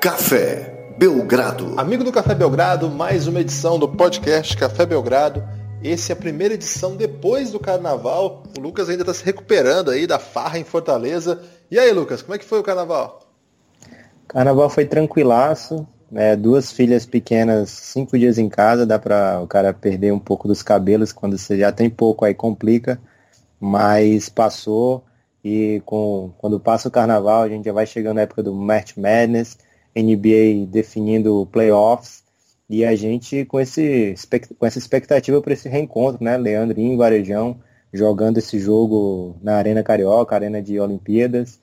Café Belgrado. Amigo do Café Belgrado, mais uma edição do podcast Café Belgrado. Esse é a primeira edição depois do carnaval. O Lucas ainda está se recuperando aí da farra em Fortaleza. E aí, Lucas, como é que foi o carnaval? Carnaval foi tranquilaço. Né? Duas filhas pequenas, cinco dias em casa, dá para o cara perder um pouco dos cabelos quando você já tem pouco, aí complica. Mas passou e com, quando passa o carnaval, a gente já vai chegando na época do March Madness, NBA definindo playoffs e a gente com, esse, com essa expectativa para esse reencontro, né? Leandrinho e Varejão jogando esse jogo na Arena Carioca, Arena de Olimpíadas,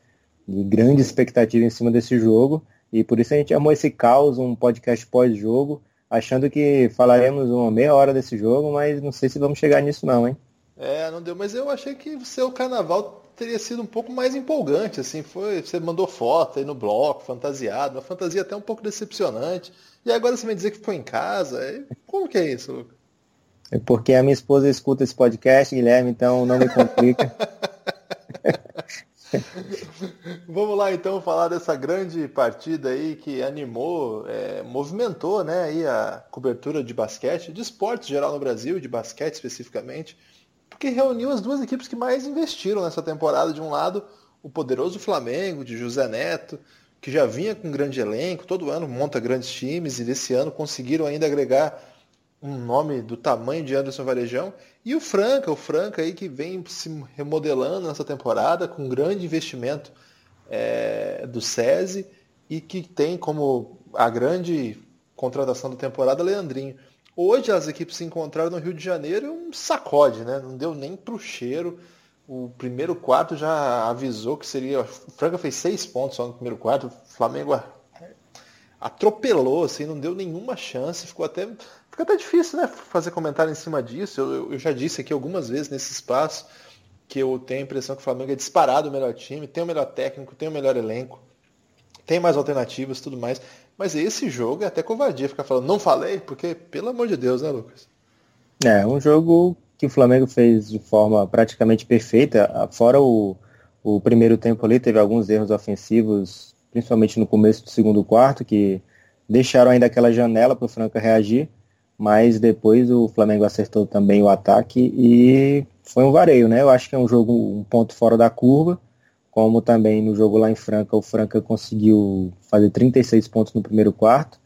e grande expectativa em cima desse jogo. E por isso a gente chamou esse caos, um podcast pós-jogo, achando que falaremos uma meia hora desse jogo, mas não sei se vamos chegar nisso não, hein? É, não deu, mas eu achei que o seu carnaval teria sido um pouco mais empolgante, assim, foi, você mandou foto aí no bloco, fantasiado, uma fantasia até um pouco decepcionante. E agora você vai dizer que foi em casa? Como que é isso, Lucas? É porque a minha esposa escuta esse podcast, Guilherme, então não me complica. Vamos lá então falar dessa grande partida aí que animou, é, movimentou né, aí a cobertura de basquete, de esportes geral no Brasil, de basquete especificamente porque reuniu as duas equipes que mais investiram nessa temporada. De um lado, o poderoso Flamengo, de José Neto, que já vinha com um grande elenco, todo ano monta grandes times, e desse ano conseguiram ainda agregar um nome do tamanho de Anderson Varejão. E o Franca, o Franca aí que vem se remodelando nessa temporada, com um grande investimento é, do SESI, e que tem como a grande contratação da temporada Leandrinho. Hoje as equipes se encontraram no Rio de Janeiro um sacode, né? Não deu nem pro cheiro. O primeiro quarto já avisou que seria. O Franca fez seis pontos só no primeiro quarto. O Flamengo atropelou, assim, não deu nenhuma chance. Ficou até. Fica até difícil, né? Fazer comentário em cima disso. Eu, eu já disse aqui algumas vezes nesse espaço que eu tenho a impressão que o Flamengo é disparado o melhor time, tem o melhor técnico, tem o melhor elenco, tem mais alternativas tudo mais. Mas esse jogo é até covardia ficar falando, não falei, porque, pelo amor de Deus, né, Lucas? É, um jogo que o Flamengo fez de forma praticamente perfeita, fora o, o primeiro tempo ali, teve alguns erros ofensivos, principalmente no começo do segundo quarto, que deixaram ainda aquela janela para o Franca reagir, mas depois o Flamengo acertou também o ataque e foi um vareio, né? Eu acho que é um jogo um ponto fora da curva, como também no jogo lá em Franca, o Franca conseguiu fazer 36 pontos no primeiro quarto.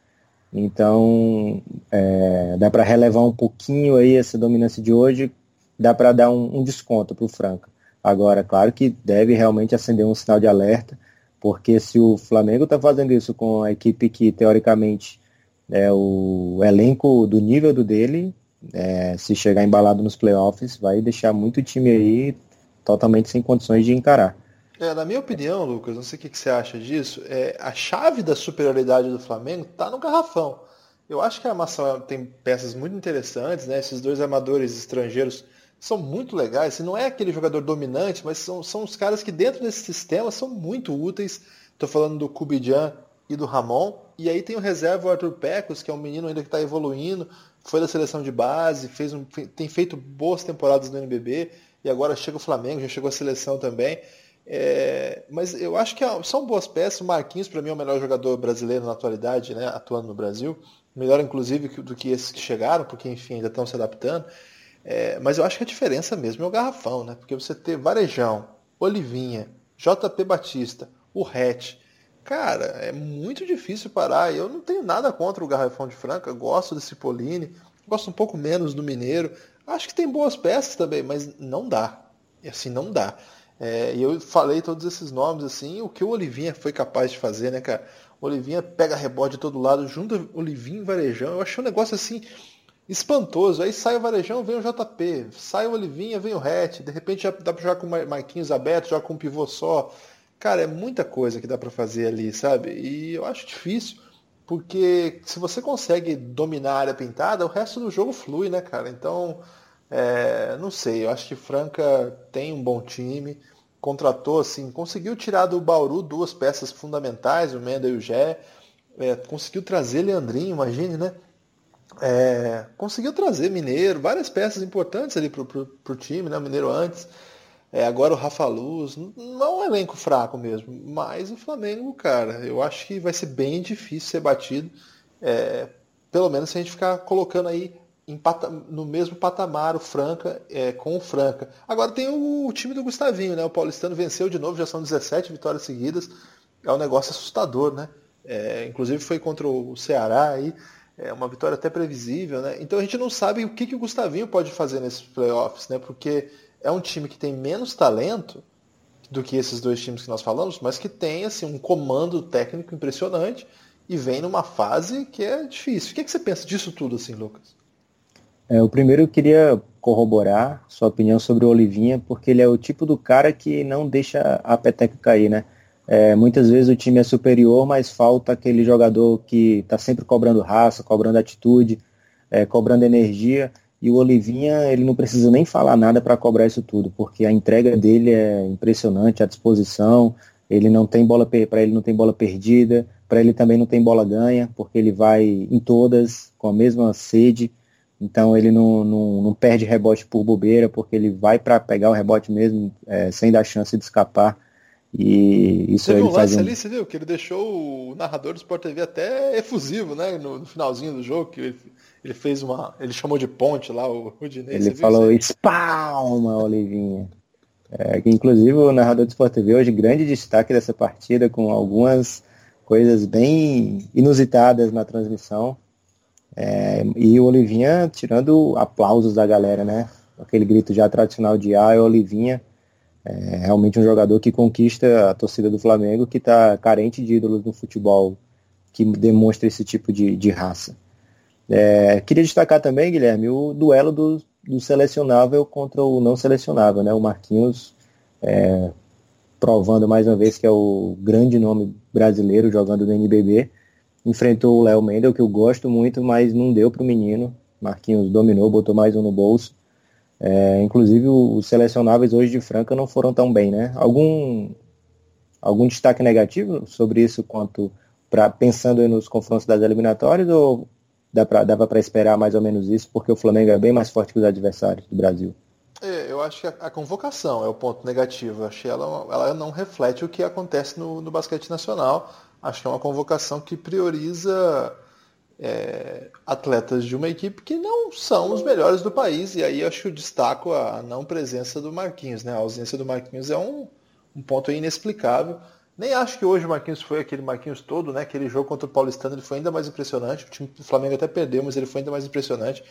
Então, é, dá para relevar um pouquinho aí essa dominância de hoje, dá para dar um, um desconto para o Franca. Agora, claro que deve realmente acender um sinal de alerta, porque se o Flamengo está fazendo isso com a equipe que, teoricamente, é o elenco do nível do dele, é, se chegar embalado nos playoffs, vai deixar muito time aí totalmente sem condições de encarar. É, na minha opinião, Lucas, não sei o que, você acha disso, é, a chave da superioridade do Flamengo está no garrafão. Eu acho que a armação tem peças muito interessantes, né? Esses dois armadores estrangeiros são muito legais. Não é aquele jogador dominante, mas são, são os caras que dentro desse sistema são muito úteis. Estou falando do Kubijan e do Ramon. E aí tem o reserva Arthur Pecos, que é um menino ainda que está evoluindo, foi da seleção de base, fez um, tem feito boas temporadas no NBB e agora chega o Flamengo, já chegou a seleção também. É, mas eu acho que é, são boas peças. O Marquinhos, para mim, é o melhor jogador brasileiro na atualidade, né, atuando no Brasil. Melhor, inclusive, do que esses que chegaram, porque, enfim, ainda estão se adaptando. É, mas eu acho que a diferença mesmo é o garrafão, né? Porque você ter Varejão, Olivinha, JP Batista, o Hatch. Cara, é muito difícil parar. Eu não tenho nada contra o garrafão de Franca. Gosto desse Cipollini. Gosto um pouco menos do Mineiro. Acho que tem boas peças também, mas não dá. E assim, não dá. É, e eu falei todos esses nomes assim, o que o Olivinha foi capaz de fazer, né, cara? O Olivinha pega rebote de todo lado, junta Olivinha e Varejão. Eu achei um negócio assim espantoso. Aí sai o Varejão, vem o JP. Sai o Olivinha, vem o Hatch. De repente já dá pra jogar com Marquinhos aberto, jogar com um pivô só. Cara, é muita coisa que dá para fazer ali, sabe? E eu acho difícil, porque se você consegue dominar a área pintada, o resto do jogo flui, né, cara? Então, é, não sei, eu acho que Franca tem um bom time contratou, assim, conseguiu tirar do Bauru duas peças fundamentais, o Menda e o Gé, é, conseguiu trazer Leandrinho, imagine, né? É, conseguiu trazer Mineiro, várias peças importantes ali pro, pro, pro time, né? Mineiro antes. É, agora o Rafa Luz. Não é elenco fraco mesmo. Mas o Flamengo, cara, eu acho que vai ser bem difícil ser batido. É, pelo menos se a gente ficar colocando aí no mesmo patamar o Franca é, com o Franca. Agora tem o, o, time do Gustavinho, né? O Paulistano venceu de novo, já são 17 vitórias seguidas. É um negócio assustador, né? É, inclusive foi contra o Ceará aí. É uma vitória até previsível, né? Então a gente não sabe o que, que o Gustavinho pode fazer nesses playoffs, né? Porque é um time que tem menos talento do que esses dois times que nós falamos, mas que tem assim, um comando técnico impressionante e vem numa fase que é difícil. O que, que você pensa disso tudo, assim, Lucas? É, o primeiro eu queria corroborar sua opinião sobre o Olivinha, porque ele é o tipo do cara que não deixa a peteca cair, né? É, muitas vezes o time é superior, mas falta aquele jogador que está sempre cobrando raça, cobrando atitude, é, cobrando energia. E o Olivinha, ele não precisa nem falar nada para cobrar isso tudo, porque a entrega dele é impressionante, a disposição, ele não tem bola para ele não tem bola perdida, para ele também não tem bola ganha, porque ele vai em todas com a mesma sede. Então ele não, não, não perde rebote por bobeira, porque ele vai para pegar o rebote mesmo, é, sem dar chance de escapar. E isso você viu um lance um... ali, você viu? Que ele deixou o narrador do Sport TV até efusivo, né? No, no finalzinho do jogo, que ele, ele, fez uma. Ele chamou de ponte lá, o Rudinei. Ele falou espalma, Olivinha. É, que inclusive o narrador do Sport TV hoje, grande destaque dessa partida, com algumas coisas bem inusitadas na transmissão. É, e o Olivinha tirando aplausos da galera, né? Aquele grito já tradicional de ah, é Olivinha. É realmente um jogador que conquista a torcida do Flamengo, que está carente de ídolos no futebol que demonstra esse tipo de, de raça. É, queria destacar também, Guilherme, o duelo do, do, selecionável contra o não selecionável, né? O Marquinhos é, provando mais uma vez que é o grande nome brasileiro jogando no NBB enfrentou o Léo Mendel, que eu gosto muito, mas não deu para o menino. Marquinhos dominou, botou mais um no bolso. É, inclusive os selecionáveis hoje de Franca não foram tão bem, né? Algum, algum destaque negativo sobre isso quanto para pensando nos confrontos das eliminatórias ou dá pra, dava para esperar mais ou menos isso porque o Flamengo é bem mais forte que os adversários do Brasil? É, eu acho que a, a, convocação é o ponto negativo. Eu achei ela, ela não reflete o que acontece no, no basquete nacional Acho que é uma convocação que prioriza é, atletas de uma equipe que não são os melhores do país. E aí acho que eu destaco a não presença do Marquinhos. Né? A ausência do Marquinhos é um, um ponto inexplicável. Nem acho que hoje o Marquinhos foi aquele Marquinhos todo, né? Aquele jogo contra o Paulistano ele foi ainda mais impressionante. O time do Flamengo até perdeu, mas ele foi ainda mais impressionante.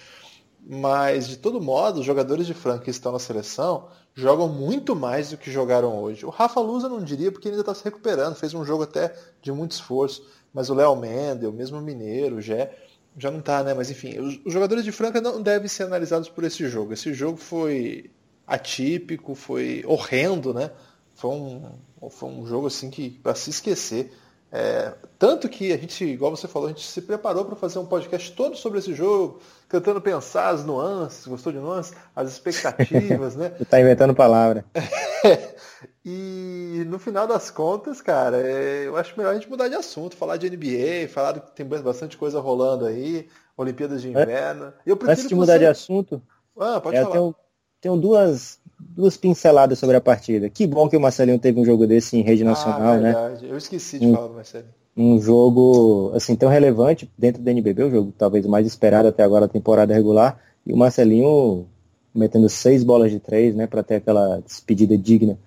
Mas, de todo modo, os jogadores de Franca que estão na seleção jogam muito mais do que jogaram hoje. O Rafa Lusa não diria porque ele ainda está se recuperando, fez um jogo até de muito esforço. Mas o Léo Mendel, mesmo o Mineiro, o Gé, já não está, né? Mas enfim, os, os jogadores de Franca não devem ser analisados por esse jogo. Esse jogo foi atípico, foi horrendo, né? Foi um, foi um jogo assim que para se esquecer. É, tanto que a gente, igual você falou, a gente se preparou para fazer um podcast todo sobre esse jogo, tentando pensar as nuances, gostou de nuances? As expectativas, né? Você tá inventando palavra. e no final das contas, cara, é, eu acho melhor a gente mudar de assunto, falar de NBA, falar que tem bastante coisa rolando aí, Olimpíadas de Inverno. Eu Antes de mudar você... de assunto, ah, pode é, falar. Tenho, tenho duas, duas pinceladas sobre a partida. Que bom que o Marcelinho teve um jogo desse em rede ah, nacional, ah, né? Eu esqueci de um, falar do Marcelinho. Um jogo assim tão relevante dentro do NBB, o jogo talvez mais esperado até agora da temporada regular, e o Marcelinho metendo seis bolas de três, né, para ter aquela despedida digna.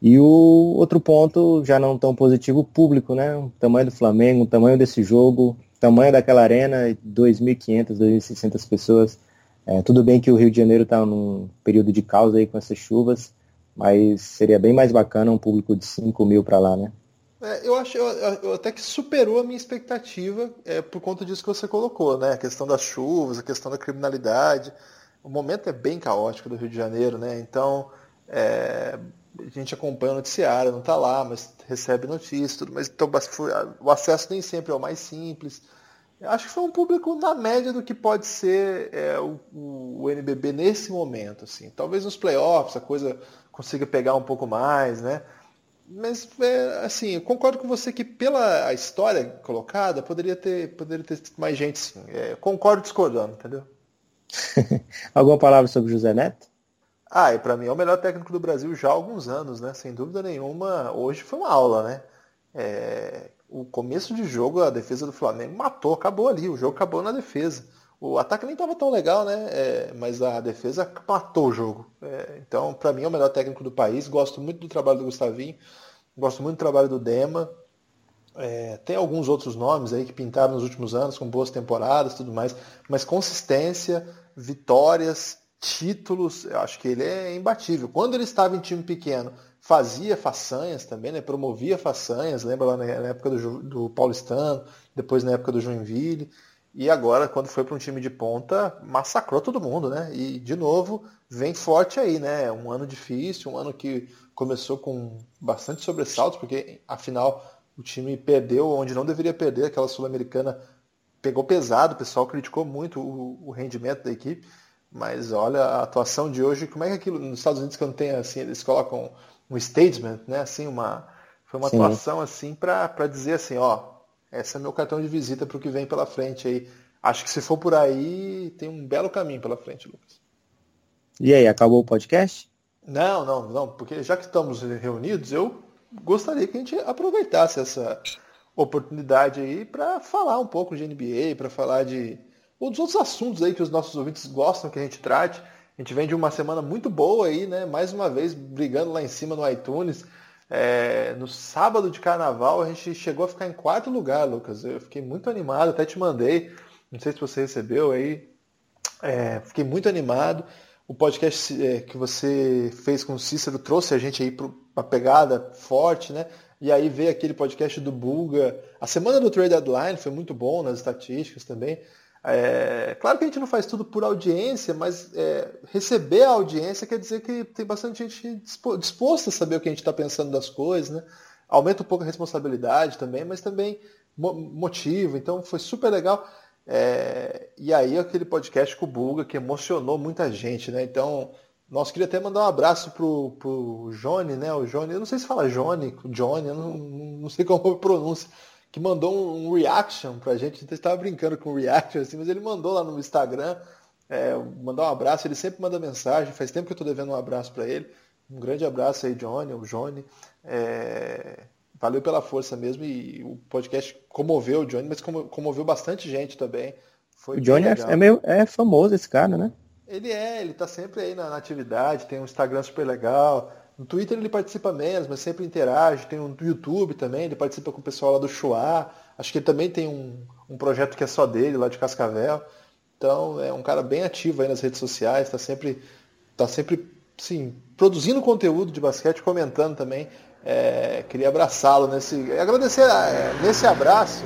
E o outro ponto, já não tão positivo, o público, né? O tamanho do Flamengo, o tamanho desse jogo, o tamanho daquela arena, 2.500, 2.600 pessoas. É, tudo bem que o Rio de Janeiro está num período de causa aí com essas chuvas, mas seria bem mais bacana um público de 5 mil para lá, né? É, eu acho eu, eu, até que superou a minha expectativa é, por conta disso que você colocou, né? A questão das chuvas, a questão da criminalidade. O momento é bem caótico do Rio de Janeiro, né? Então é, a gente acompanha o noticiário, não está lá, mas recebe notícias, tudo, mas então, o acesso nem sempre é o mais simples. Eu acho que foi um público na média do que pode ser é, o, o, NBB nesse momento. Assim. Talvez nos playoffs a coisa consiga pegar um pouco mais, né? Mas, é, assim, eu concordo com você que pela história colocada, poderia ter, poderia ter mais gente, sim. É, concordo discordando, entendeu? Alguma palavra sobre José Neto? Ah, e para mim é o melhor técnico do Brasil já há alguns anos, né? Sem dúvida nenhuma. Hoje foi uma aula, né? É... O começo de jogo, a defesa do Flamengo matou, acabou ali. O jogo acabou na defesa. O ataque nem estava tão legal, né? É... mas a defesa matou o jogo. É... então, para mim é o melhor técnico do país. Gosto muito do trabalho do Gustavinho. Gosto muito do trabalho do Dema. É, tem alguns outros nomes aí que pintaram nos últimos anos com boas temporadas tudo mais, mas consistência, vitórias, títulos, eu acho que ele é imbatível. Quando ele estava em time pequeno, fazia façanhas também, né? promovia façanhas, lembra lá na época do, do Paulistano, depois na época do Joinville, e agora, quando foi para um time de ponta, massacrou todo mundo, né? E, de novo, vem forte aí, né? Um ano difícil, um ano que começou com bastante sobressaltos, porque, afinal, o time perdeu onde não deveria perder, aquela Sul-Americana pegou pesado, o pessoal criticou muito o, o, rendimento da equipe, mas olha a atuação de hoje, como é que aquilo nos Estados Unidos quando tem assim, eles colocam um statement, né, assim, uma foi uma Sim. atuação assim para dizer assim, ó, esse é meu cartão de visita para o que vem pela frente aí. Acho que se for por aí, tem um belo caminho pela frente, Lucas. E aí, acabou o podcast? Não, não, não, porque já que estamos reunidos, eu gostaria que a gente aproveitasse essa oportunidade aí para falar um pouco de NBA, para falar de ou dos outros assuntos aí que os nossos ouvintes gostam que a gente trate. A gente vem de uma semana muito boa aí, né? Mais uma vez brigando lá em cima no iTunes. É, no sábado de carnaval a gente chegou a ficar em quarto lugar, Lucas. Eu fiquei muito animado, até te mandei. Não sei se você recebeu aí. É, fiquei muito animado. O podcast é, que você fez com o Cícero trouxe a gente aí para uma pegada forte, né? E aí veio aquele podcast do Bulga. A semana do Trade Deadline foi muito bom nas estatísticas também. É, claro que a gente não faz tudo por audiência, mas é, receber a audiência quer dizer que tem bastante gente disposta a saber o que a gente está pensando das coisas, né? Aumenta um pouco a responsabilidade também, mas também motiva. Então foi super legal. É, e aí aquele podcast com o Bulga que emocionou muita gente, né? Então, nós queria até mandar um abraço pro, pro Johnny, né? O Johnny, eu não sei se fala Johnny, Johnny, eu não, não sei como pronuncia, que mandou um, reaction pra gente. A gente estava brincando com reaction, assim, mas ele mandou lá no Instagram, é, mandar um abraço, ele sempre manda mensagem, faz tempo que eu estou devendo um abraço para ele. Um grande abraço aí, Johnny, o Johnny. É, valeu pela força mesmo e o podcast comoveu o Johnny, mas comoveu bastante gente também. Foi o Johnny é, é, meio, é famoso esse cara, né? Ele é, ele tá sempre aí na, na, atividade, tem um Instagram super legal. No Twitter ele participa menos, mas sempre interage. Tem um YouTube também, ele participa com o pessoal lá do Chua. Acho que ele também tem um, um projeto que é só dele, lá de Cascavel. Então é um cara bem ativo aí nas redes sociais, está sempre, tá sempre sim, produzindo conteúdo de basquete, comentando também. É, queria abraçá-lo nesse. Agradecer é, nesse abraço.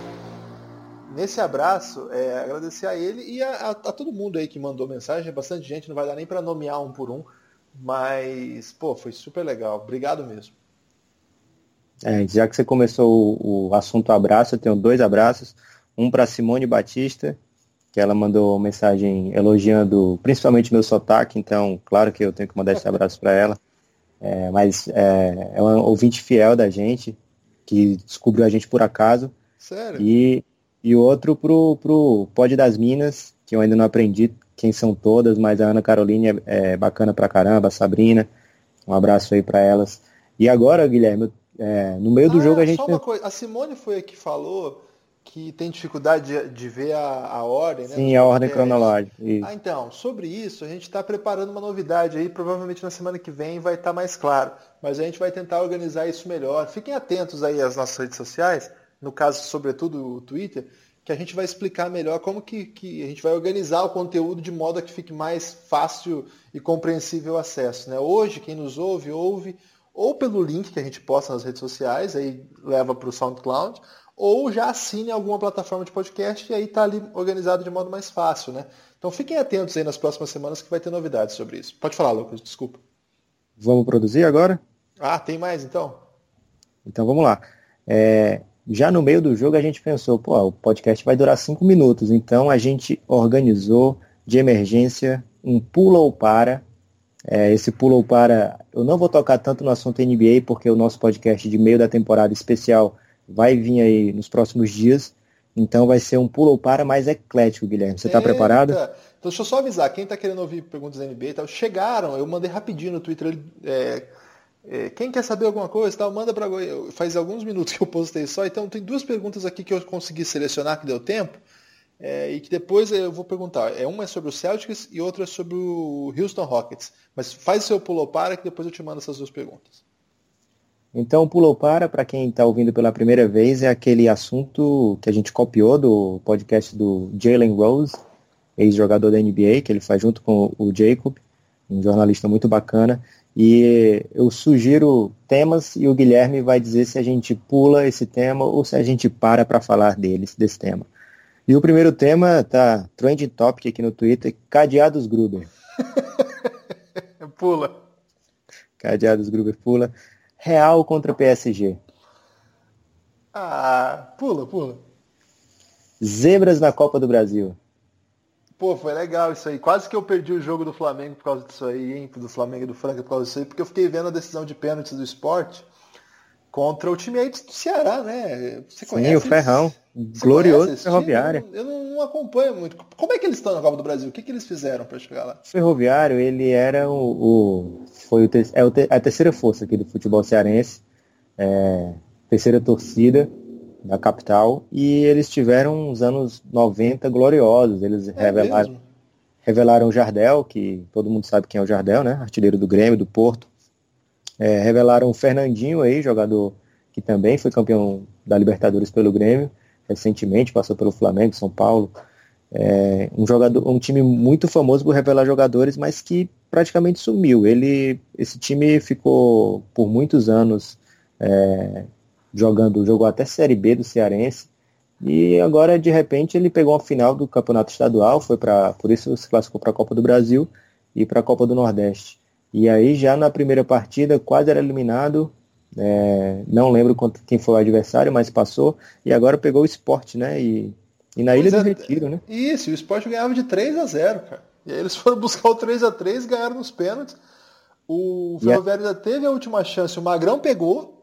Nesse abraço, é, agradecer a ele e a, a, a, todo mundo aí que mandou mensagem, bastante gente, não vai dar nem para nomear um por um, mas, pô, foi super legal. Obrigado mesmo. É, já que você começou o, o assunto abraço, eu tenho dois abraços. Um para Simone Batista, que ela mandou mensagem elogiando principalmente meu sotaque, então, claro que eu tenho que mandar esse abraço para ela. É, mas é, é uma ouvinte fiel da gente, que descobriu a gente por acaso. Sério? E, e outro pro, pro Pod das Minas, que eu ainda não aprendi quem são todas, mas a Ana Carolina é, é bacana pra caramba, a Sabrina, um abraço aí para elas. E agora, Guilherme, é, no meio do ah, jogo a gente. Só uma coisa, a Simone foi a que falou que tem dificuldade de, de ver a, a, ordem, né? Sim, a ordem cronológica. Isso. Ah, então, sobre isso, a gente está preparando uma novidade aí, provavelmente na semana que vem vai estar tá mais claro. Mas a gente vai tentar organizar isso melhor. Fiquem atentos aí às nossas redes sociais, no caso, sobretudo, o Twitter, que a gente vai explicar melhor como que, que a gente vai organizar o conteúdo de modo a que fique mais fácil e compreensível o acesso. Né? Hoje, quem nos ouve, ouve ou pelo link que a gente posta nas redes sociais, aí leva para o SoundCloud, ou já assine alguma plataforma de podcast e aí está ali organizado de modo mais fácil, né? Então fiquem atentos aí nas próximas semanas que vai ter novidades sobre isso. Pode falar, Lucas, desculpa. Vamos produzir agora? Ah, tem mais então? Então vamos lá. É, já no meio do jogo a gente pensou, pô, o podcast vai durar cinco minutos, então a gente organizou de emergência um pula ou para. É, esse pula ou para, eu não vou tocar tanto no assunto NBA, porque o nosso podcast de meio da temporada especial vai vir aí nos próximos dias. Então vai ser um pulo ou para mais eclético, Guilherme. Você está preparado? Então deixa eu só avisar, quem está querendo ouvir perguntas da NBA, tá, chegaram, eu mandei rapidinho no Twitter. É, quem quer saber alguma coisa, tal, manda para faz alguns minutos que eu postei só. Então tem duas perguntas aqui que eu consegui selecionar que deu tempo. É, e que depois eu vou perguntar. É uma é sobre o Celtics e outra é sobre o Houston Rockets. Mas faz seu pulo para que depois eu te mando essas duas perguntas. Então, pulou para, para quem está ouvindo pela primeira vez, é aquele assunto que a gente copiou do podcast do Jalen Rose, ex-jogador da NBA, que ele faz junto com o Jacob, um jornalista muito bacana. E eu sugiro temas e o Guilherme vai dizer se a gente pula esse tema ou se a gente para para falar deles, desse tema. E o primeiro tema tá trending topic aqui no Twitter, cadeados Gruber. pula. Cadeados Gruber pula. Real contra PSG. Ah, pula, pula. Zebras na Copa do Brasil. Pô, foi legal isso aí. Quase que eu perdi o jogo do Flamengo por causa disso aí, hein? Do Flamengo e do Franca por causa disso aí, porque eu fiquei vendo a decisão de pênaltis do esporte contra o time aí do Ceará, né? Você conhece? Sim, o Ferrão. Glorioso Ferroviário. Eu não, não, acompanho muito. Como é que eles estão na Copa do Brasil? O que, que eles fizeram para chegar lá? Ferroviário, ele era o. o foi o te, é a terceira força aqui do futebol cearense. É, terceira torcida da capital. E eles tiveram uns anos 90 gloriosos. Eles é revelaram, revelaram o Jardel, que todo mundo sabe quem é o Jardel, né? Artilheiro do Grêmio, do Porto. É, revelaram o Fernandinho aí, jogador que também foi campeão da Libertadores pelo Grêmio recentemente, passou pelo Flamengo, São Paulo. É, um jogador, um time muito famoso por revelar jogadores, mas que praticamente sumiu. Ele, esse time ficou por muitos anos é, jogando, jogou até Série B do Cearense e agora de repente ele pegou a final do campeonato estadual, foi para, por isso se classificou para a Copa do Brasil e para a Copa do Nordeste. E aí já na primeira partida quase era eliminado, é, não lembro quem foi o adversário, mas passou. E agora pegou o esporte, né? E, e na pois Ilha é, do Retiro, né? Isso, o esporte ganhava de 3 a 0 cara. E aí eles foram buscar o 3 a 3 ganharam nos pênaltis. O Ferroviário ainda teve a última chance, o Magrão pegou.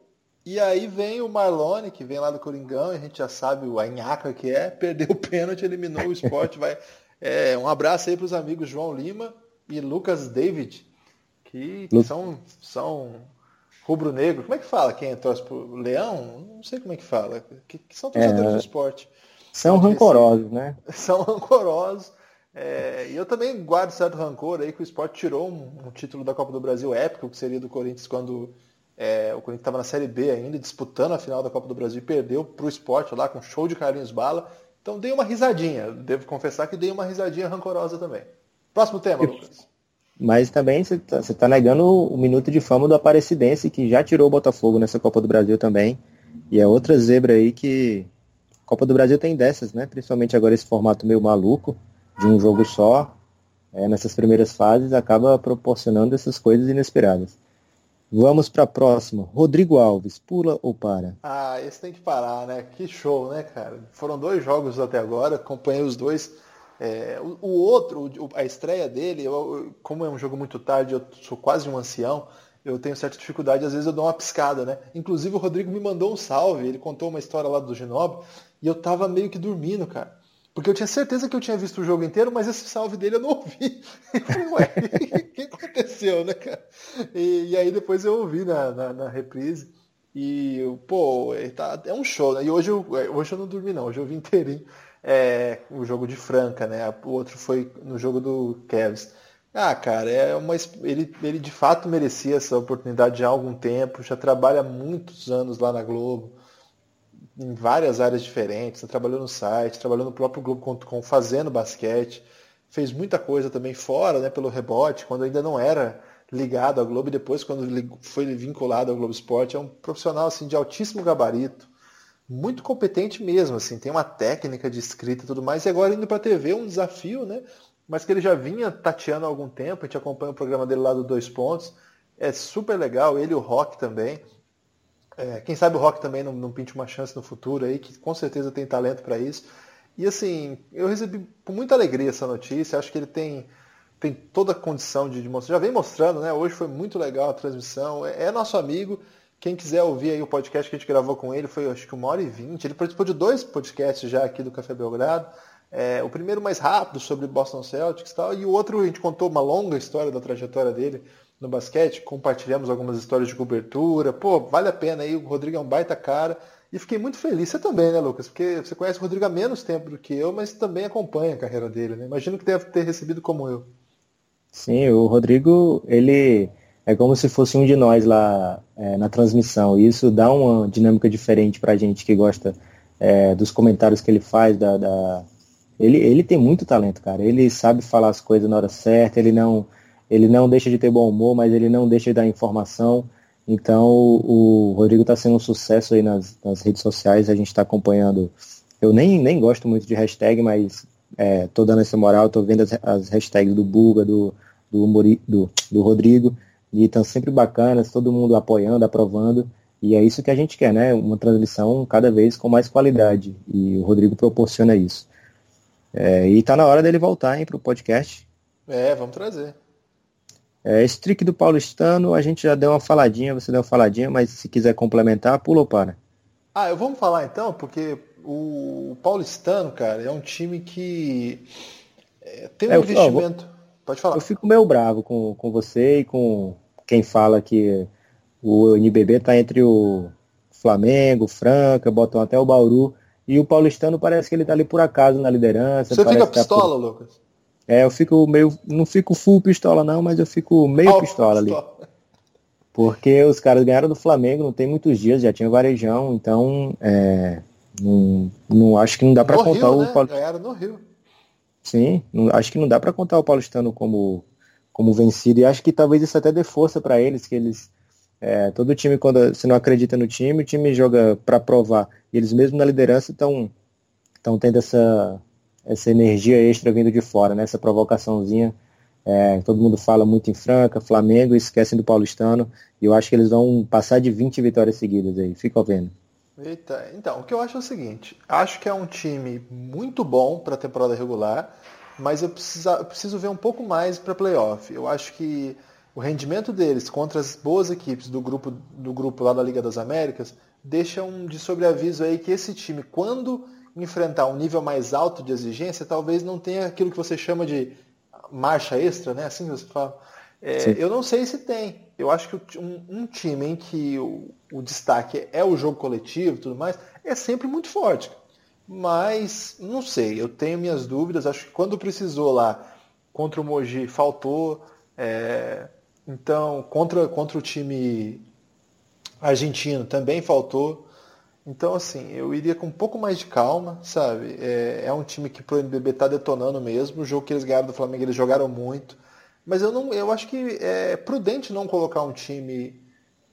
E aí vem o Marlone, que vem lá do Coringão, e a gente já sabe o anhaca que é, perdeu o pênalti, eliminou o esporte. vai, é, um abraço aí para os amigos João Lima e Lucas David, que, que são, são rubro-negro, como é que fala quem torce pro Leão? Não sei como é que fala, que, que são torcedores é, do esporte. São rancorosos, né? São rancorosos. É, e eu também guardo certo rancor aí que o esporte tirou um, um título da Copa do Brasil épico, que seria do Corinthians quando é, o Corinthians estava na Série B ainda, disputando a final da Copa do Brasil e perdeu para o esporte lá com show de Carlinhos Bala. Então dei uma risadinha, devo confessar que dei uma risadinha rancorosa também. Próximo tema, Lucas. Mas também você está tá negando o minuto de fama do Aparecidense, que já tirou o Botafogo nessa Copa do Brasil também. E é outra zebra aí que. Copa do Brasil tem dessas, né? Principalmente agora esse formato meio maluco, de um jogo só. É, nessas primeiras fases, acaba proporcionando essas coisas inesperadas. Vamos para a próxima. Rodrigo Alves, pula ou para? Ah, esse tem que parar, né? Que show, né, cara? Foram dois jogos até agora, acompanhei os dois é, o, o, outro, a estreia dele, eu, como é um jogo muito tarde, eu sou quase um ancião, eu tenho certa dificuldade, às vezes eu dou uma piscada, né? Inclusive o Rodrigo me mandou um salve, ele contou uma história lá do Ginobre, e eu tava meio que dormindo, cara. Porque eu tinha certeza que eu tinha visto o jogo inteiro, mas esse salve dele eu não ouvi. O que aconteceu, né, cara? E, e aí depois eu ouvi na, na, na reprise. E, pô, tá, é um show, né? E hoje eu, hoje eu não dormi, não. Hoje eu vi inteirinho é, o jogo de Franca, né? O outro foi no jogo do Cavs. Ah, cara, é uma, ele, ele de fato merecia essa oportunidade já há algum tempo, já trabalha muitos anos lá na Globo, em várias áreas diferentes, trabalhou no site, trabalhou no próprio Globo.com fazendo basquete, fez muita coisa também fora, né, pelo rebote, quando ainda não era ligado à Globo e depois quando foi vinculado ao Globo Esporte, é um profissional assim de altíssimo gabarito, muito competente mesmo, assim, tem uma técnica de escrita e tudo mais, e agora indo para a TV um desafio, né? Mas que ele já vinha tateando há algum tempo, a gente acompanha o programa dele lá do Dois Pontos, é super legal, ele e o Rock também. É, quem sabe o Rock também não, não pinte uma chance no futuro aí, que com certeza tem talento para isso. E assim, eu recebi com muita alegria essa notícia, acho que ele tem, tem toda a condição de, de mostrar, já vem mostrando, né? Hoje foi muito legal a transmissão, é, é nosso amigo, Quem quiser ouvir aí o podcast que a gente gravou com ele, foi acho que uma hora e vinte. Ele participou de dois podcasts já aqui do Café Belgrado. É, o primeiro mais rápido sobre Boston Celtics e tal, e o outro a gente contou uma longa história da trajetória dele no basquete, compartilhamos algumas histórias de cobertura. Pô, vale a pena aí, o Rodrigo é um baita cara. E fiquei muito feliz. Você também, né, Lucas? Porque você conhece o Rodrigo há menos tempo do que eu, mas também acompanha a carreira dele, né? Imagino que deve ter recebido como eu. Sim, o Rodrigo, ele é como se fosse um de nós lá é, na transmissão. E isso dá uma dinâmica diferente pra gente que gosta é, dos comentários que ele faz. Da, da... Ele, ele tem muito talento, cara. Ele sabe falar as coisas na hora certa, ele não, ele não deixa de ter bom humor, mas ele não deixa de dar informação. Então o, Rodrigo está sendo um sucesso aí nas, nas redes sociais, a gente está acompanhando. Eu nem, nem gosto muito de hashtag, mas é, dando essa moral, estou vendo as, as, hashtags do Buga, do, do, do, do Rodrigo, e estão sempre bacanas, todo mundo apoiando, aprovando. E é isso que a gente quer, né? Uma transmissão cada vez com mais qualidade. E o Rodrigo proporciona isso. É, e está na hora dele voltar para o podcast. É, vamos trazer. É, esse trick do paulistano, a gente já deu uma faladinha, você deu uma faladinha, mas se quiser complementar, pula ou para? Ah, eu vamos falar então, porque o paulistano, cara, é um time que é, tem um é, investimento. Pode falar. Eu fico meio bravo com, com você e com quem fala que o NBB está entre o Flamengo, Franca, botam até o Bauru. E o paulistano parece que ele está ali por acaso na liderança. Você fica pistola, tá por... Lucas? É, eu fico meio. Não fico full pistola, não, mas eu fico meio oh, pistola, ali. Porque os caras ganharam do Flamengo, não tem muitos dias, já tinha varejão, então é, não, não acho que não dá para contar Rio, o né? Paul... Ganharam no Rio. Sim, não, acho que não dá para contar o paulistano como, como vencido. E acho que talvez isso até dê força para eles, que eles. É, todo time, quando você não acredita no time, o time joga para provar. E eles mesmo na liderança estão tendo essa, essa energia extra vindo de fora, né? essa provocaçãozinha. É, todo mundo fala muito em Franca, Flamengo, esquecem do Paulistano. E eu acho que eles vão passar de 20 vitórias seguidas aí. Fica vendo. Eita, então, o que eu acho é o seguinte: acho que é um time muito bom para a temporada regular, mas eu, precisa, eu preciso ver um pouco mais para playoff. Eu acho que o rendimento deles contra as boas equipes do grupo, do grupo lá da Liga das Américas deixa um de sobreaviso aí que esse time, quando enfrentar um nível mais alto de exigência, talvez não tenha aquilo que você chama de marcha extra, né? Assim você fala. É, eu não sei se tem. Eu acho que um, um time em que o, o, destaque é o jogo coletivo e tudo mais, é sempre muito forte. Mas, não sei, eu tenho minhas dúvidas. Acho que quando precisou lá contra o Mogi, faltou. É, então, contra, contra o time argentino também faltou. Então, assim, eu iria com um pouco mais de calma, sabe? É, é um time que pro NBB tá detonando mesmo. O jogo que eles ganharam do Flamengo, eles jogaram muito. Mas eu, não, eu acho que é prudente não colocar um time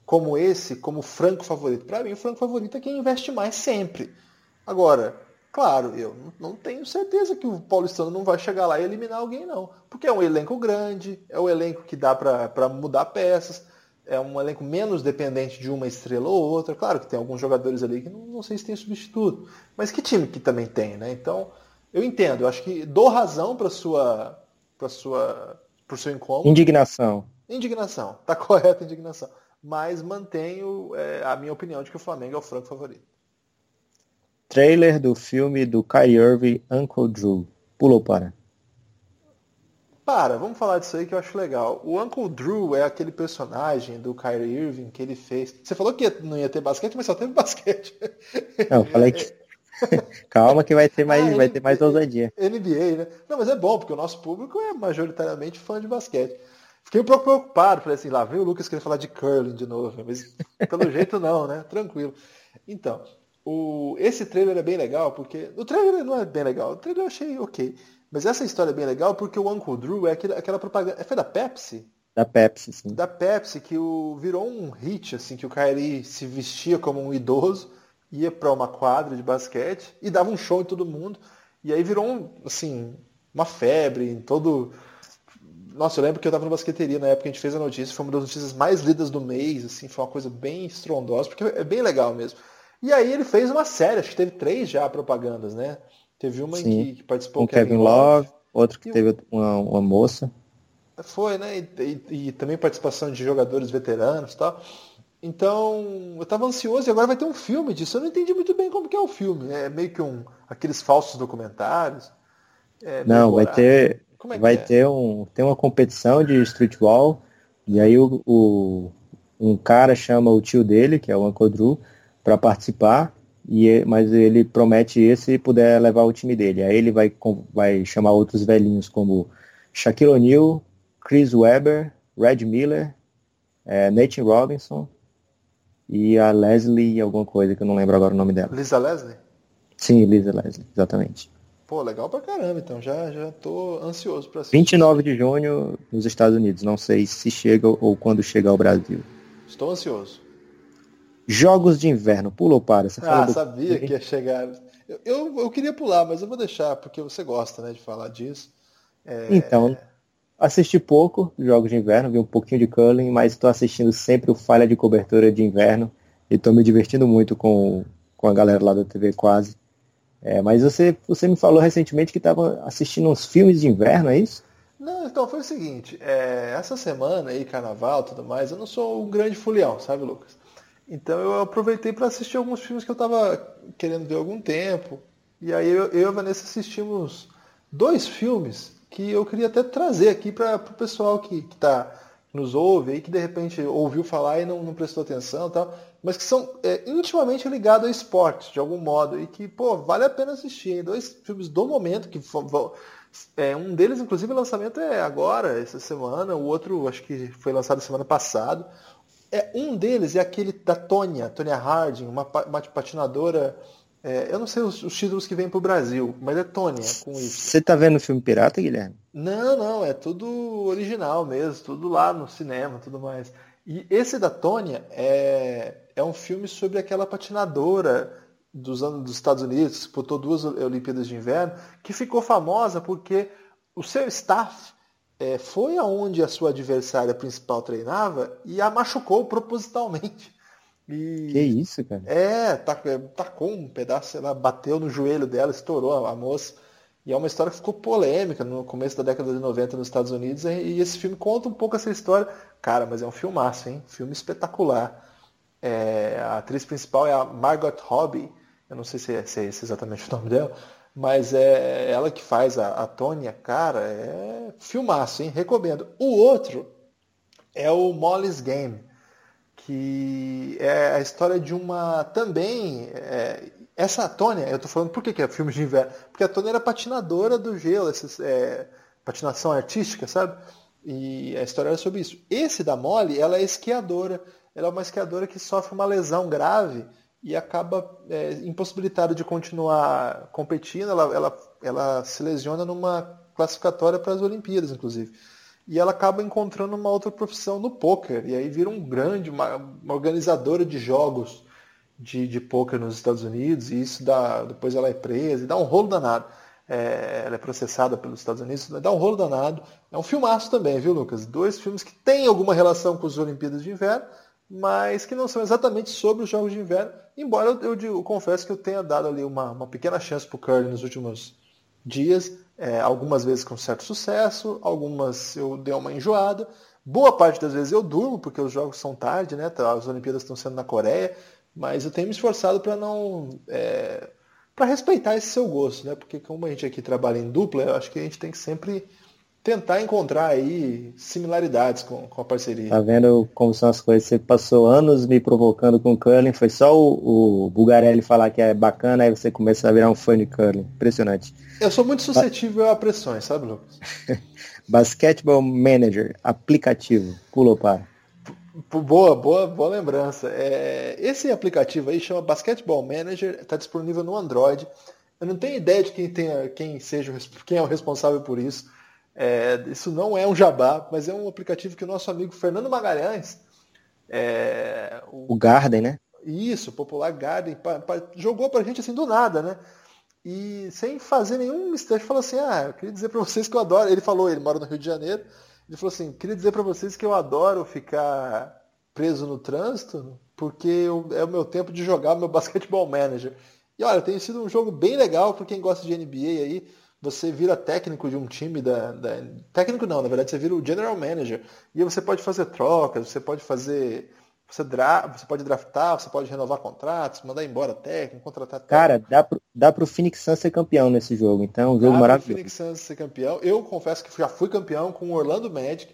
como esse como franco favorito. Para mim, o franco favorito é quem investe mais sempre. Agora, claro, eu não tenho certeza que o Paulistano não vai chegar lá e eliminar alguém, não. Porque é um elenco grande, é um elenco que dá para mudar peças é um elenco menos dependente de uma estrela ou outra. Claro que tem alguns jogadores ali que não, não sei se tem substituto, mas que time que também tem, né? Então, eu entendo, eu acho que dou razão para sua para sua por seu incômodo. Indignação. Indignação, tá correta a indignação. Mas mantenho é, a minha opinião de que o Flamengo é o franco favorito. Trailer do filme do Kyrie Irving, Uncle Drew. Pulou para. Para, vamos falar disso aí que eu acho legal. O Uncle Drew é aquele personagem do Kyrie Irving que ele fez. Você falou que não ia ter basquete, mas só teve basquete. Não, eu falei que. Calma que vai ter mais, ah, vai ter mais ousadia. NBA, né? Não, mas é bom, porque o nosso público é majoritariamente fã de basquete. Fiquei um pouco preocupado, falei assim, lá vem o Lucas querer falar de curling de novo, mas pelo jeito não, né? Tranquilo. Então, o, esse trailer é bem legal, porque. O trailer não é bem legal, o trailer eu achei ok. Mas essa história é bem legal porque o Uncle Drew é aquele, aquela propaganda. Foi da Pepsi? Da Pepsi, sim. Da Pepsi, que o, virou um hit, assim, que o Kyrie se vestia como um idoso, ia para uma quadra de basquete e dava um show em todo mundo. E aí virou, um, assim, uma febre em todo. Nossa, eu lembro que eu estava na basqueteria na época que a gente fez a notícia, foi uma das notícias mais lidas do mês, assim, foi uma coisa bem estrondosa, porque é bem legal mesmo. E aí ele fez uma série, acho que teve três já propagandas, né? Teve uma Sim. que, participou um Kevin, Kevin Love, outro que teve uma, uma moça. Foi, né? E, e, e, também participação de jogadores veteranos e tal. Então, eu tava ansioso e agora vai ter um filme disso. Eu não entendi muito bem como que é o filme. É meio que um aqueles falsos documentários. É não, vai ter é vai é? ter um tem uma competição de streetball e aí o, o um cara chama o tio dele, que é o Uncle Drew, para participar e, mas ele promete esse se puder levar o time dele. Aí ele vai, vai chamar outros velhinhos como Shaquille O'Neal, Chris Webber, Red Miller, é, Nate Robinson e a Leslie alguma coisa que eu não lembro agora o nome dela. Lisa Leslie? Sim, Lisa Leslie, exatamente. Pô, legal pra caramba, então já, já tô ansioso pra assistir. 29 de junho nos Estados Unidos, não sei se chega ou quando chega ao Brasil. Estou ansioso. Jogos de inverno, pula ou para? Você ah, do... sabia que ia chegar. Eu, eu, eu, queria pular, mas eu vou deixar, porque você gosta né, de falar disso. É... Então, assisti pouco jogos de inverno, vi um pouquinho de curling, mas estou assistindo sempre o Falha de Cobertura de Inverno e estou me divertindo muito com, com a galera lá da TV Quase. É, mas você, você me falou recentemente que estava assistindo uns filmes de inverno, é isso? Não, então foi o seguinte, é, essa semana aí, carnaval e tudo mais, eu não sou um grande fulião, sabe, Lucas? Então eu aproveitei para assistir alguns filmes que eu estava querendo ver há algum tempo. E aí eu, eu e a Vanessa assistimos dois filmes que eu queria até trazer aqui para o pessoal que, que tá, nos ouve aí, que de repente ouviu falar e não, não prestou atenção tal, mas que são é, intimamente ligados a esporte, de algum modo, e que, pô, vale a pena assistir. Hein? Dois filmes do momento, que é, um deles, inclusive, o lançamento é agora, essa semana, o outro acho que foi lançado semana passada. É, um deles é aquele da Tonya, Tonya Harding, uma, uma patinadora. É, eu não sei os, os títulos que vêm para o Brasil, mas é Tonya com isso. Você tá vendo o filme pirata, Guilherme? Não, não, é tudo original mesmo, tudo lá no cinema, tudo mais. E esse da Tonya é, é um filme sobre aquela patinadora dos anos dos Estados Unidos, que disputou duas Olimpíadas de Inverno, que ficou famosa porque o seu staff é, foi aonde a sua adversária principal treinava e a machucou propositalmente. E, que isso, cara? É, tacou um pedaço, ela bateu no joelho dela, estourou a, a moça. E é uma história que ficou polêmica no começo da década de 90 nos Estados Unidos. E esse filme conta um pouco essa história. Cara, mas é um filmaço, hein? Filme espetacular. É, a atriz principal é a Margot Robbie. Eu não sei se é, se é esse exatamente o nome dela. Mas é ela que faz a, a Tônia, cara, é filmaço, hein? Recomendo. O outro é o Molly's Game, que é a história de uma também. É, essa Tônia, eu tô falando por que, que é filme de inverno? Porque a Tônia era patinadora do gelo, essa é, patinação artística, sabe? E a história era sobre isso. Esse da Molly, ela é esquiadora. Ela é uma esquiadora que sofre uma lesão grave e acaba é, impossibilitada de continuar competindo. Ela, ela, ela se lesiona numa classificatória para as Olimpíadas, inclusive. E ela acaba encontrando uma outra profissão no poker. E aí vira um grande, uma, uma organizadora de jogos de, de poker nos Estados Unidos. E isso dá. Depois ela é presa e dá um rolo danado. É, ela é processada pelos Estados Unidos, dá um rolo danado. É um filmaço também, viu, Lucas? Dois filmes que têm alguma relação com as Olimpíadas de Inverno, mas que não são exatamente sobre os Jogos de Inverno, embora eu, eu, eu confesso que eu tenha dado ali uma, uma pequena chance para o Curry nos últimos dias, é, algumas vezes com certo sucesso, algumas eu dei uma enjoada, boa parte das vezes eu durmo, porque os jogos são tarde, né? Tá, as Olimpíadas estão sendo na Coreia, mas eu tenho me esforçado para não... É, para respeitar esse seu gosto, né? Porque como a gente aqui trabalha em dupla, eu acho que a gente tem que sempre tentar encontrar aí similaridades com, com a parceria. Tá vendo como são as coisas? Você passou anos me provocando com curling, foi só o, o Bugarelli falar que é bacana, aí você começa a virar um fã de curling. Impressionante. Eu sou muito suscetível ba a pressões, sabe, Lucas? Basketball Manager, aplicativo. Pulou para. Boa, boa, boa lembrança. É, esse aplicativo aí chama Basketball Manager, está disponível no Android. Eu não tenho ideia de quem, tenha, quem seja quem é o responsável por isso. É, isso não é um jabá, mas é um aplicativo que o nosso amigo Fernando Magalhães. É, o, o, Garden, né? Isso, o popular Garden, pa, pa, jogou pra gente assim do nada, né? E sem fazer nenhum mistério, falou assim: Ah, eu queria dizer pra vocês que eu adoro. Ele falou, ele mora no Rio de Janeiro. Ele falou assim: queria dizer para vocês que eu adoro ficar preso no trânsito, porque eu, é o meu tempo de jogar meu basquetebol manager. E olha, tem sido um jogo bem legal para quem gosta de NBA aí você vira técnico de um time da, da, Técnico não, na verdade você vira o general manager. E aí você pode fazer trocas, você pode fazer Você, dra você pode draftar, você pode renovar contratos, mandar embora técnico, contratar técnico. Cara, dá pro, dá pro Phoenix Suns ser campeão nesse jogo. Então, um jogo dá maravilhoso. Phoenix Suns ser campeão. Eu confesso que já fui campeão com o Orlando Magic.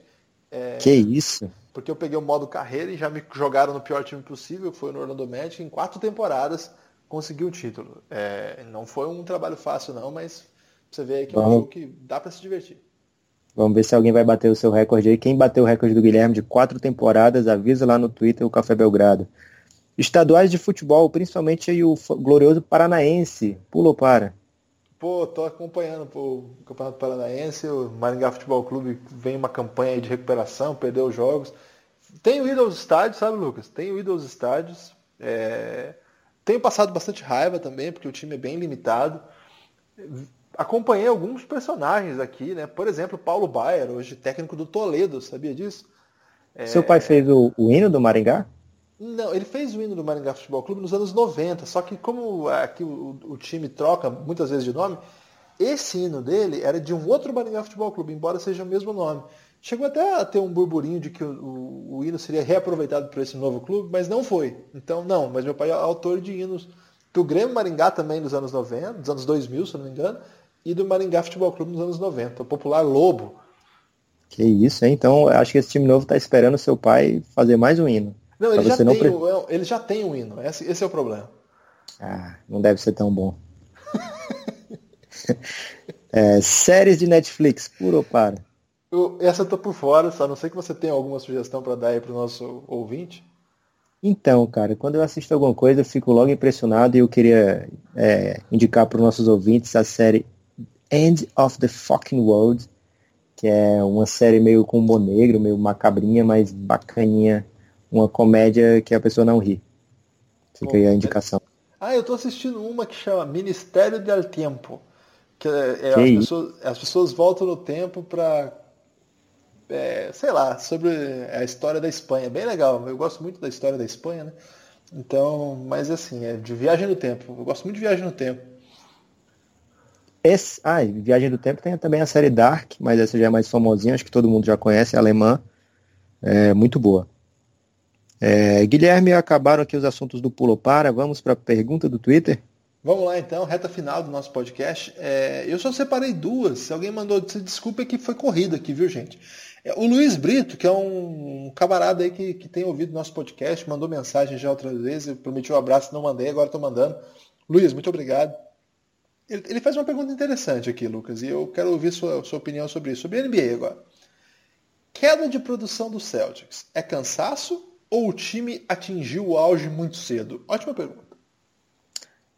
É, que isso? Porque eu peguei o modo carreira e já me jogaram no pior time possível, foi no Orlando Magic. Em quatro temporadas consegui o título. É, não foi um trabalho fácil não, mas você vê aí que é um jogo que dá para se divertir. Vamos ver se alguém vai bater o seu recorde aí. Quem bateu o recorde do Guilherme de quatro temporadas, avisa lá no Twitter o Café Belgrado. Estaduais de futebol, principalmente aí o glorioso Paranaense. Pulou para. Pô, tô acompanhando o Campeonato Paranaense, o Maringá Futebol Clube vem uma campanha de recuperação, perdeu os jogos. Tenho ido aos estádios, sabe, Lucas? Tenho ido aos estádios. É... Tenho passado bastante raiva também, porque o time é bem limitado acompanhei alguns personagens aqui, né? Por exemplo, Paulo Baier, hoje técnico do Toledo, sabia disso? É... Seu pai fez o, o, hino do Maringá? Não, ele fez o hino do Maringá Futebol Clube nos anos 90, só que como aqui o, o time troca muitas vezes de nome, esse hino dele era de um outro Maringá Futebol Clube, embora seja o mesmo nome. Chegou até a ter um burburinho de que o, o, o hino seria reaproveitado por esse novo clube, mas não foi. Então, não, mas meu pai é autor de hinos do Grêmio Maringá também dos anos 90, dos anos 2000, se não me engano, e do Maringá Futebol Clube nos anos 90, o popular Lobo. Que isso, hein? Então acho que esse time novo está esperando seu pai fazer mais um hino. Não, ele, já, não tem, o, ele já tem um hino, esse, esse é o problema. Ah, não deve ser tão bom. é, séries de Netflix, puro ou para? Eu, essa eu tô por fora, só não sei que você tem alguma sugestão para dar aí para o nosso ouvinte. Então, cara, quando eu assisto alguma coisa, eu fico logo impressionado e eu queria é, indicar para os nossos ouvintes a série End of the Fucking World, que é uma série meio com humor negro, meio macabrinha, mas bacaninha. Uma comédia que a pessoa não ri. Fica aí a indicação. Ah, eu tô assistindo uma que chama Ministério del Tempo. Que, é, é que as, pessoas, as, pessoas, voltam no tempo pra. É, sei lá, sobre a história da Espanha. Bem legal. Eu gosto muito da história da Espanha, né? Então, mas assim, é de viagem no tempo. Eu gosto muito de viagem no tempo. Esse, ah, Viagem do Tempo tem também a série Dark, mas essa já é mais famosinha, acho que todo mundo já conhece, é alemã. É muito boa. É, Guilherme, acabaram aqui os assuntos do Pulo Para. Vamos para a pergunta do Twitter? Vamos lá então, reta final do nosso podcast. É, eu só separei duas. Se alguém mandou, desculpa que foi corrida aqui, viu, gente? É, o Luiz Brito, que é um camarada aí que, que tem ouvido nosso podcast, mandou mensagem já outras vezes. Eu prometi um abraço, não mandei, agora estou mandando. Luiz, muito obrigado. Ele, ele, faz uma pergunta interessante aqui, Lucas, e eu quero ouvir sua, sua opinião sobre isso. Sobre a NBA agora. Queda de produção do Celtics. É cansaço ou o time atingiu o auge muito cedo? Ótima pergunta.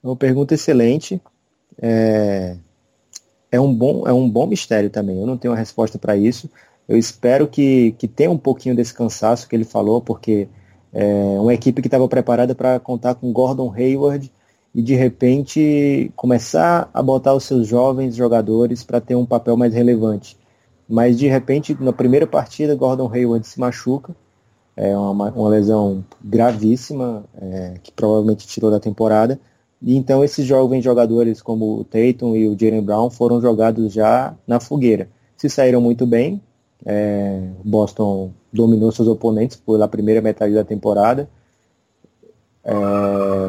É uma pergunta excelente. É, é, um, bom, é um bom mistério também. Eu não tenho uma resposta para isso. Eu espero que, que tenha um pouquinho desse cansaço que ele falou, porque é uma equipe que estava preparada para contar com Gordon Hayward e de repente começar a botar os seus jovens jogadores para ter um papel mais relevante. Mas de repente, na primeira partida, Gordon Hayward se machuca, é uma, uma lesão gravíssima, é, que provavelmente tirou da temporada. E então esses jovens jogadores como o Tatum e o Jalen Brown foram jogados já na fogueira. Se saíram muito bem, é, Boston dominou seus oponentes pela primeira metade da temporada, é,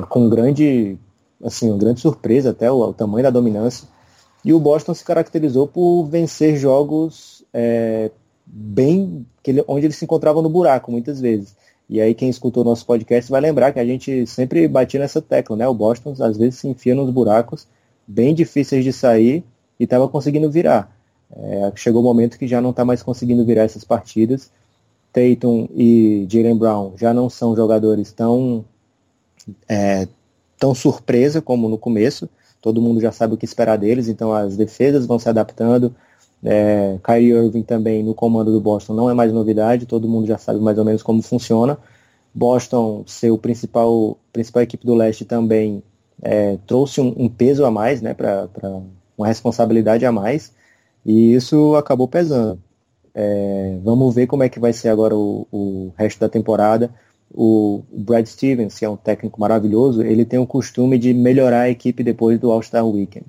com grande assim, uma grande surpresa até o, o, tamanho da dominância. E o Boston se caracterizou por vencer jogos é, bem ele, onde ele se encontrava no buraco muitas vezes. E aí quem escutou nosso podcast vai lembrar que a gente sempre batia nessa tecla, né? O Boston às vezes se enfia nos buracos bem difíceis de sair e estava conseguindo virar. É, chegou o momento que já não está mais conseguindo virar essas partidas. Tatum e Jalen Brown já não são jogadores tão é, tão surpresa como no começo. Todo mundo já sabe o que esperar deles, então as defesas vão se adaptando. É, Kyrie Irving também no comando do Boston não é mais novidade, todo mundo já sabe mais ou menos como funciona. Boston, ser principal, principal equipe do leste também é, trouxe um, um, peso a mais, né, para uma responsabilidade a mais, e isso acabou pesando. É, vamos ver como é que vai ser agora o, o resto da temporada o Brad Stevens, que é um técnico maravilhoso, ele tem o costume de melhorar a equipe depois do All-Star Weekend.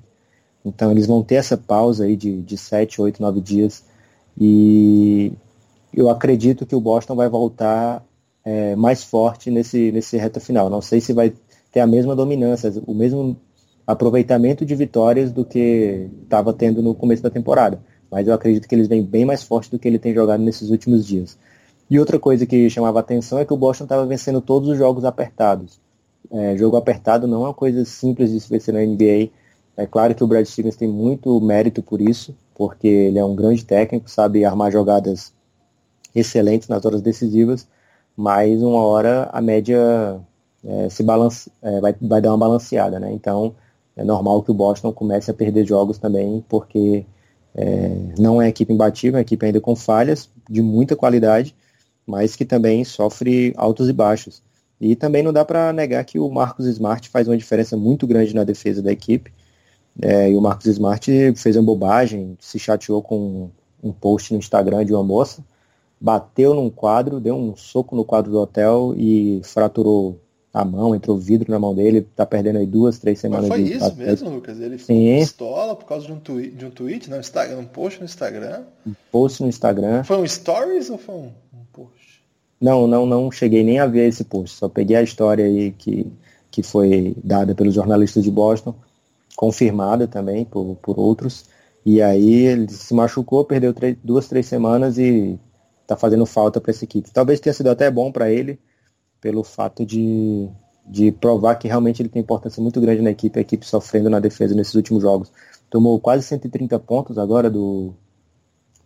Então eles vão ter essa pausa aí de, de 7, 8, 9 dias e eu acredito que o Boston vai voltar é, mais forte nesse, nesse reta final. Não sei se vai ter a mesma dominância, o mesmo aproveitamento de vitórias do que estava tendo no começo da temporada. Mas eu acredito que eles vêm bem mais forte do que ele tem jogado nesses últimos dias. E outra coisa que chamava atenção é que o Boston estava vencendo todos os jogos apertados. É, jogo apertado não é uma coisa simples de se vencer na NBA. É claro que o Brad Stevens tem muito mérito por isso, porque ele é um grande técnico, sabe armar jogadas excelentes nas horas decisivas, mas uma hora a média é, se balance, é, vai, vai dar uma balanceada, né? Então é normal que o Boston comece a perder jogos também, porque é, não é equipe imbatível, é equipe ainda com falhas de muita qualidade, mas que também sofre altos e baixos. E também não dá para negar que o Marcos Smart faz uma diferença muito grande na defesa da equipe. É, e o Marcos Smart fez uma bobagem, se chateou com um post no Instagram de uma moça, bateu num quadro, deu um soco no quadro do hotel e fraturou a mão, entrou vidro na mão dele, tá perdendo aí duas, três semanas Mas foi de isso mesmo, Lucas? Ele Sim. pistola por causa de um, tweet, de um tweet, não, Instagram, um post no Instagram? Um post no Instagram. Foi um stories ou foi um post? Não, não, não cheguei nem a ver esse post, só peguei a história aí que, que foi dada pelos jornalistas de Boston confirmada também por, por outros. E aí ele se machucou, perdeu três, duas, três semanas e está fazendo falta para essa equipe. Talvez tenha sido até bom para ele, pelo fato de, de provar que realmente ele tem importância muito grande na equipe, a equipe sofrendo na defesa nesses últimos jogos. Tomou quase 130 pontos agora do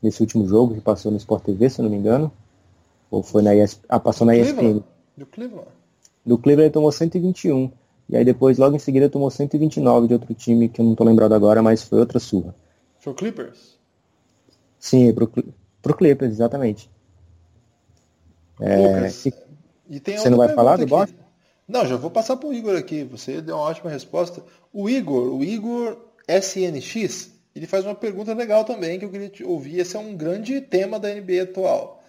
nesse último jogo que passou no Sport TV, se não me engano. Ou foi na ESPN. Ah, passou do na ESPN. Do Cleveland. Do Cleveland ele tomou 121. E aí depois, logo em seguida, tomou 129 de outro time, que eu não tô lembrado agora, mas foi outra surra. Foi o Clippers? Sim, pro, pro Clippers, exatamente. É, se, você não vai falar do Boston? Não, já vou passar para o Igor aqui. Você deu uma ótima resposta. O Igor, o Igor SNX, ele faz uma pergunta legal também que eu queria te ouvir. Esse é um grande tema da NBA atual.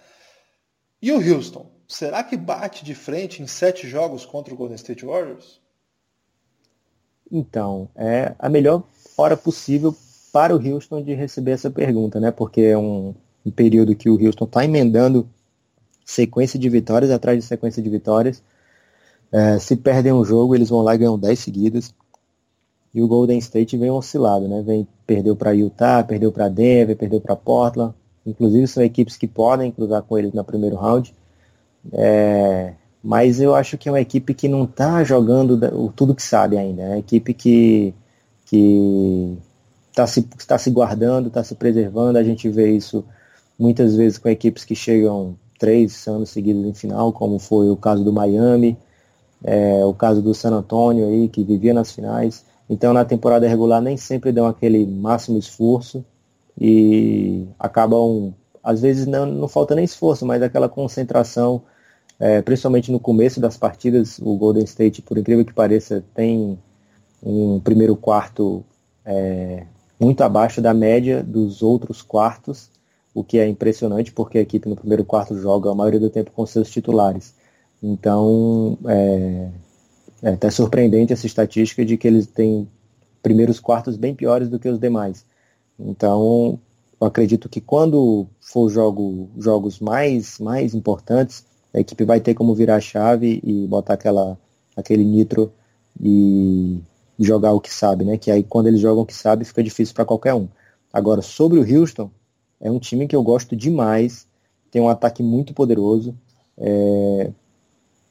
E o Houston? Será que bate de frente em sete jogos contra o Golden State Warriors? Então, é a melhor hora possível para o Houston de receber essa pergunta, né? Porque é um, um período que o Houston está emendando sequência de vitórias atrás de sequência de vitórias. É, se perdem um jogo, eles vão lá e ganham 10 seguidas. E o Golden State vem oscilado, né? Vem, perdeu para Utah, perdeu para Denver, perdeu para Portland. Inclusive são equipes que podem cruzar com eles no primeiro round. É, mas eu acho que é uma equipe que não está jogando tudo que sabe ainda. É uma equipe que está se, tá se guardando, está se preservando. A gente vê isso muitas vezes com equipes que chegam três anos seguidos em final, como foi o caso do Miami, é, o caso do San Antonio aí, que vivia nas finais. Então na temporada regular nem sempre dão aquele máximo esforço e acabam, às vezes não, não falta nem esforço, mas aquela concentração é, principalmente no começo das partidas, o Golden State, por incrível que pareça, tem um primeiro quarto é, muito abaixo da média dos outros quartos, o que é impressionante porque a equipe no primeiro quarto joga a maioria do tempo com seus titulares. Então, é, é até surpreendente essa estatística de que eles têm primeiros quartos bem piores do que os demais. Então, eu acredito que quando for jogo, jogos mais, mais importantes, a equipe vai ter como virar a chave e botar aquela, aquele nitro e jogar o que sabe, né? Que aí quando eles jogam o que sabe fica difícil para qualquer um. Agora, sobre o Houston, é um time que eu gosto demais, tem um ataque muito poderoso, é,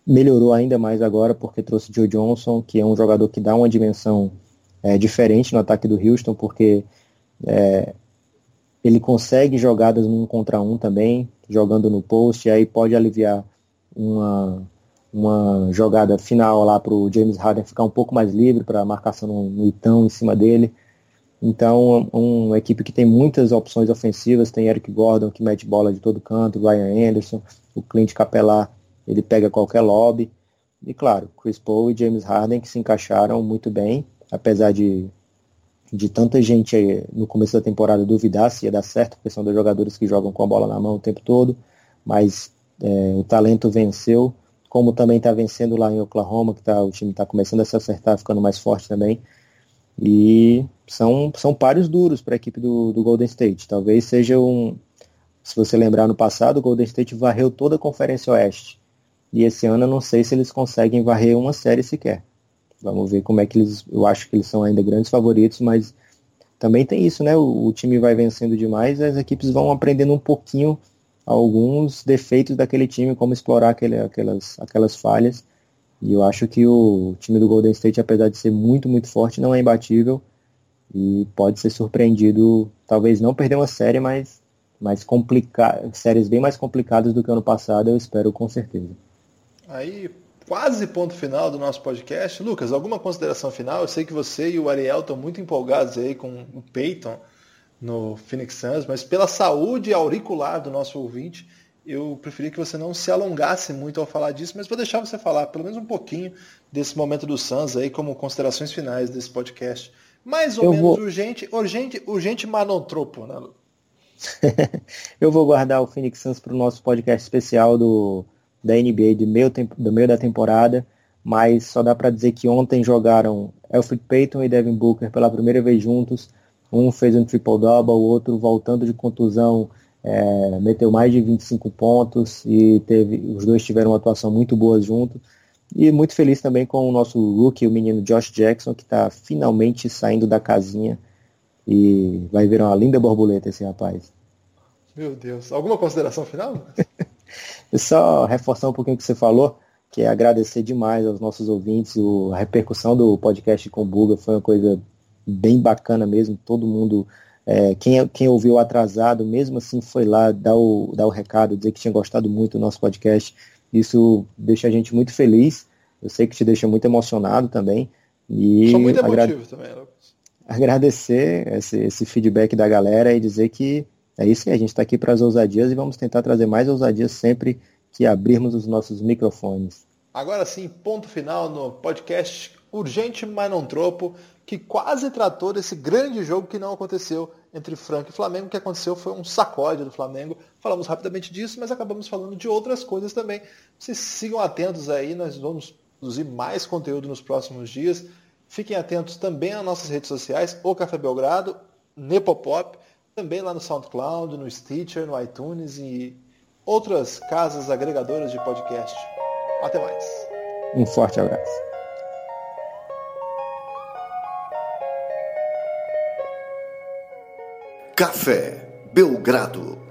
melhorou ainda mais agora porque trouxe Joe Johnson, que é um jogador que dá uma dimensão é, diferente no ataque do Houston, porque é, ele consegue jogadas num contra um também, jogando no post, aí pode aliviar uma, uma jogada final lá para o James Harden ficar um pouco mais livre para a marcação no, no Itão em cima dele. Então, uma equipe que tem muitas opções ofensivas, tem Eric Gordon que mete bola de todo canto, Ryan Anderson, o Clint Capelar, ele pega qualquer lobby. E claro, Chris Paul e James Harden que se encaixaram muito bem, apesar de, de tanta gente no começo da temporada duvidar se ia dar certo, porque são dois jogadores que jogam com a bola na mão o tempo todo, mas é, o talento venceu, como também está vencendo lá em Oklahoma, que tá, o time está começando a se acertar, ficando mais forte também. E são, são pares duros para a equipe do, do Golden State. Talvez seja um. Se você lembrar no passado, o Golden State varreu toda a Conferência Oeste. E esse ano eu não sei se eles conseguem varrer uma série sequer. Vamos ver como é que eles. Eu acho que eles são ainda grandes favoritos, mas também tem isso, né? O, o time vai vencendo demais, as equipes vão aprendendo um pouquinho alguns defeitos daquele time, como explorar aquele, aquelas, aquelas falhas. E eu acho que o time do Golden State, apesar de ser muito, muito forte, não é imbatível e pode ser surpreendido, talvez não perder uma série, mas, mas complicar, séries bem mais complicadas do que ano passado, eu espero com certeza. Aí, quase ponto final do nosso podcast. Lucas, alguma consideração final? Eu sei que você e o Ariel estão muito empolgados aí com o Peyton no Phoenix Suns, mas pela saúde auricular do nosso ouvinte, eu preferi que você não se alongasse muito ao falar disso, mas vou deixar você falar pelo menos um pouquinho desse momento do Suns aí como considerações finais desse podcast. Mais ou eu menos vou... urgente, urgente, urgente manontropo, né, Lu? eu vou guardar o Phoenix Suns para o nosso podcast especial do, da NBA do meio, do meio da temporada, mas só dá para dizer que ontem jogaram Alfred Payton e Devin Booker pela primeira vez juntos, um fez um triple-double, o outro voltando de contusão é, meteu mais de 25 pontos e teve, os dois tiveram uma atuação muito boa junto. E muito feliz também com o nosso rookie, o menino Josh Jackson, que está finalmente saindo da casinha e vai virar uma linda borboleta esse rapaz. Meu Deus. Alguma consideração final? Só reforçar um pouquinho o que você falou, que é agradecer demais aos nossos ouvintes. O, a repercussão do podcast com o Buga foi uma coisa bem bacana mesmo, todo mundo, é, quem, quem ouviu atrasado, mesmo assim foi lá dar o, dar o recado, dizer que tinha gostado muito do nosso podcast, isso deixa a gente muito feliz, eu sei que te deixa muito emocionado também. E Sou muito emotivo também, Lucas. Agradecer esse, esse feedback da galera e dizer que é isso que a gente está aqui para as ousadias e vamos tentar trazer mais ousadias sempre que abrirmos os nossos microfones. Agora sim, ponto final no podcast Urgente, mas não tropo que quase tratou desse grande jogo que não aconteceu entre Franca e Flamengo. O que aconteceu foi um sacode do Flamengo. Falamos rapidamente disso, mas acabamos falando de outras coisas também. Vocês sigam atentos aí, nós vamos produzir mais conteúdo nos próximos dias. Fiquem atentos também às nossas redes sociais, o Café Belgrado, Nepopop, também lá no SoundCloud, no Stitcher, no iTunes e outras casas agregadoras de podcast. Até mais. Um forte abraço. Café Belgrado.